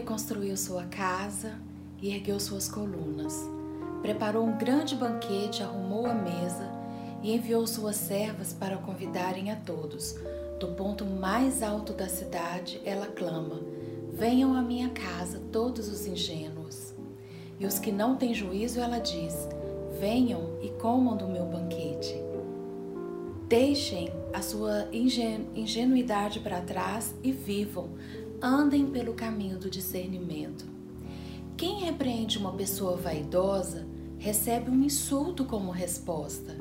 construiu sua casa e ergueu suas colunas. Preparou um grande banquete, arrumou a mesa e enviou suas servas para convidarem a todos. Do ponto mais alto da cidade, ela clama: Venham à minha casa todos os ingênuos. E os que não têm juízo, ela diz: Venham e comam do meu banquete. Deixem a sua ingenuidade para trás e vivam, andem pelo caminho do discernimento. Quem repreende uma pessoa vaidosa recebe um insulto como resposta,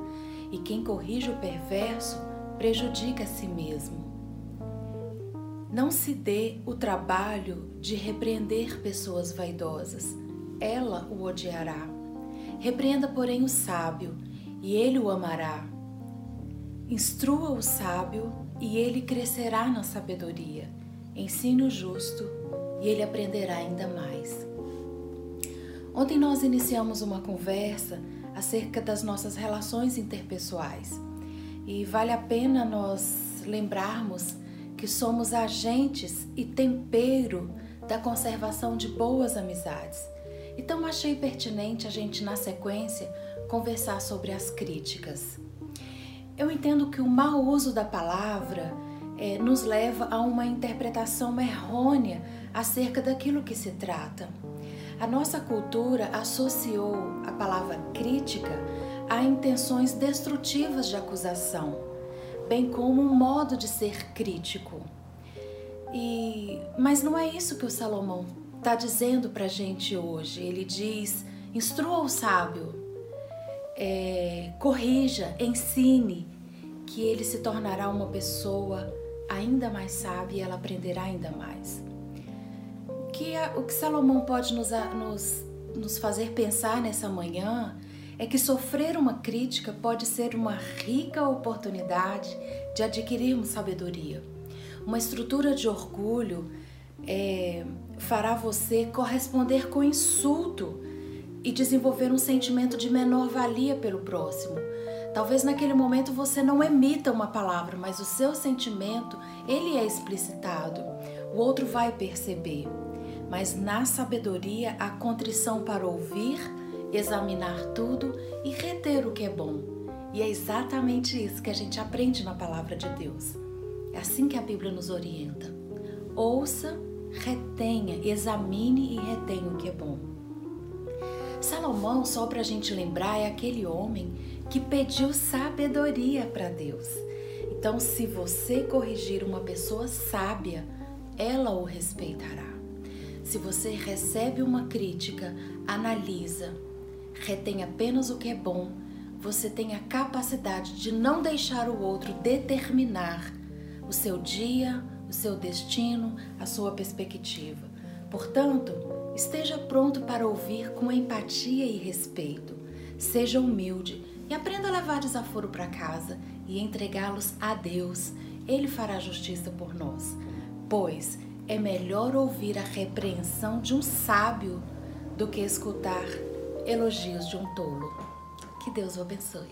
e quem corrige o perverso prejudica a si mesmo. Não se dê o trabalho de repreender pessoas vaidosas, ela o odiará. Repreenda, porém, o sábio, e ele o amará. Instrua o sábio e ele crescerá na sabedoria. Ensine o justo e ele aprenderá ainda mais. Ontem nós iniciamos uma conversa acerca das nossas relações interpessoais e vale a pena nós lembrarmos que somos agentes e tempero da conservação de boas amizades. Então achei pertinente a gente na sequência conversar sobre as críticas. Eu entendo que o mau uso da palavra é, nos leva a uma interpretação errônea acerca daquilo que se trata. A nossa cultura associou a palavra crítica a intenções destrutivas de acusação, bem como um modo de ser crítico. E, mas não é isso que o Salomão está dizendo para a gente hoje. Ele diz: instrua o sábio, é, corrija, ensine, que ele se tornará uma pessoa ainda mais sábia e ela aprenderá ainda mais. O que, o que Salomão pode nos, nos, nos fazer pensar nessa manhã é que sofrer uma crítica pode ser uma rica oportunidade de adquirirmos sabedoria. Uma estrutura de orgulho é, fará você corresponder com insulto e desenvolver um sentimento de menor valia pelo próximo. Talvez naquele momento você não emita uma palavra, mas o seu sentimento, ele é explicitado. O outro vai perceber. Mas na sabedoria, a contrição para ouvir, examinar tudo e reter o que é bom. E é exatamente isso que a gente aprende na palavra de Deus. É assim que a Bíblia nos orienta. Ouça, retenha, examine e retenha o que é bom. Salomão, só para a gente lembrar, é aquele homem que pediu sabedoria para Deus. Então, se você corrigir uma pessoa sábia, ela o respeitará. Se você recebe uma crítica, analisa, retém apenas o que é bom, você tem a capacidade de não deixar o outro determinar o seu dia, o seu destino, a sua perspectiva. Portanto, esteja pronto para ouvir com empatia e respeito. Seja humilde e aprenda a levar desaforo para casa e entregá-los a Deus. Ele fará justiça por nós. Pois é melhor ouvir a repreensão de um sábio do que escutar elogios de um tolo. Que Deus o abençoe.